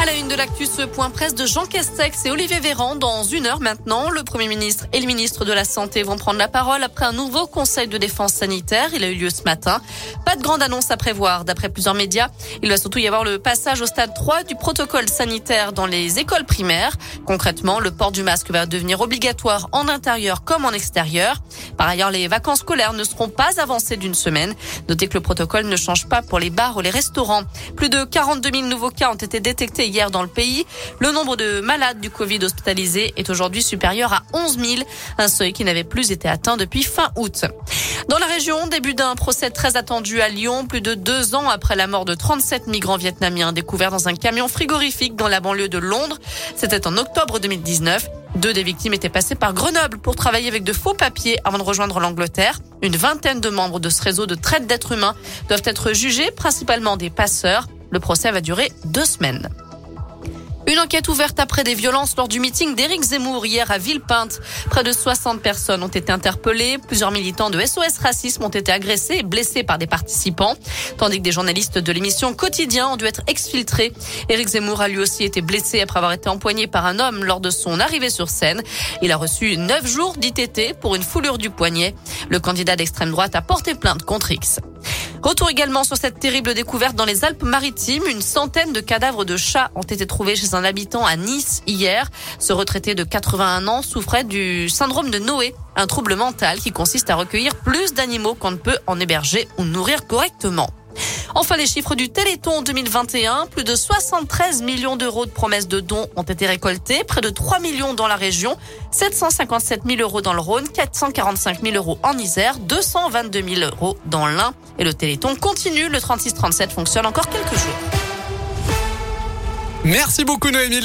À la une de l'actu, point presse de Jean Castex et Olivier Véran. Dans une heure maintenant, le Premier ministre et le ministre de la Santé vont prendre la parole après un nouveau conseil de défense sanitaire. Il a eu lieu ce matin. Pas de grande annonce à prévoir, d'après plusieurs médias. Il va surtout y avoir le passage au stade 3 du protocole sanitaire dans les écoles primaires. Concrètement, le port du masque va devenir obligatoire en intérieur comme en extérieur. Par ailleurs, les vacances scolaires ne seront pas avancées d'une semaine. Notez que le protocole ne change pas pour les bars ou les restaurants. Plus de 42 000 nouveaux cas ont été détectés hier dans le pays. Le nombre de malades du Covid hospitalisés est aujourd'hui supérieur à 11 000, un seuil qui n'avait plus été atteint depuis fin août. Dans la région, début d'un procès très attendu à Lyon, plus de deux ans après la mort de 37 migrants vietnamiens découverts dans un camion frigorifique dans la banlieue de Londres. C'était en octobre 2019. Deux des victimes étaient passées par Grenoble pour travailler avec de faux papiers avant de rejoindre l'Angleterre. Une vingtaine de membres de ce réseau de traite d'êtres humains doivent être jugés, principalement des passeurs. Le procès va durer deux semaines. Une enquête ouverte après des violences lors du meeting d'Éric Zemmour hier à Villepinte. Près de 60 personnes ont été interpellées. Plusieurs militants de SOS Racisme ont été agressés et blessés par des participants. Tandis que des journalistes de l'émission Quotidien ont dû être exfiltrés. Éric Zemmour a lui aussi été blessé après avoir été empoigné par un homme lors de son arrivée sur scène. Il a reçu neuf jours d'ITT pour une foulure du poignet. Le candidat d'extrême droite a porté plainte contre X. Retour également sur cette terrible découverte dans les Alpes-Maritimes. Une centaine de cadavres de chats ont été trouvés chez un habitant à Nice hier. Ce retraité de 81 ans souffrait du syndrome de Noé, un trouble mental qui consiste à recueillir plus d'animaux qu'on ne peut en héberger ou nourrir correctement. Enfin, les chiffres du Téléthon 2021. Plus de 73 millions d'euros de promesses de dons ont été récoltés. Près de 3 millions dans la région. 757 000 euros dans le Rhône. 445 000 euros en Isère. 222 000 euros dans l'Ain. Et le Téléthon continue. Le 36-37 fonctionne encore quelques jours. Merci beaucoup Noémie.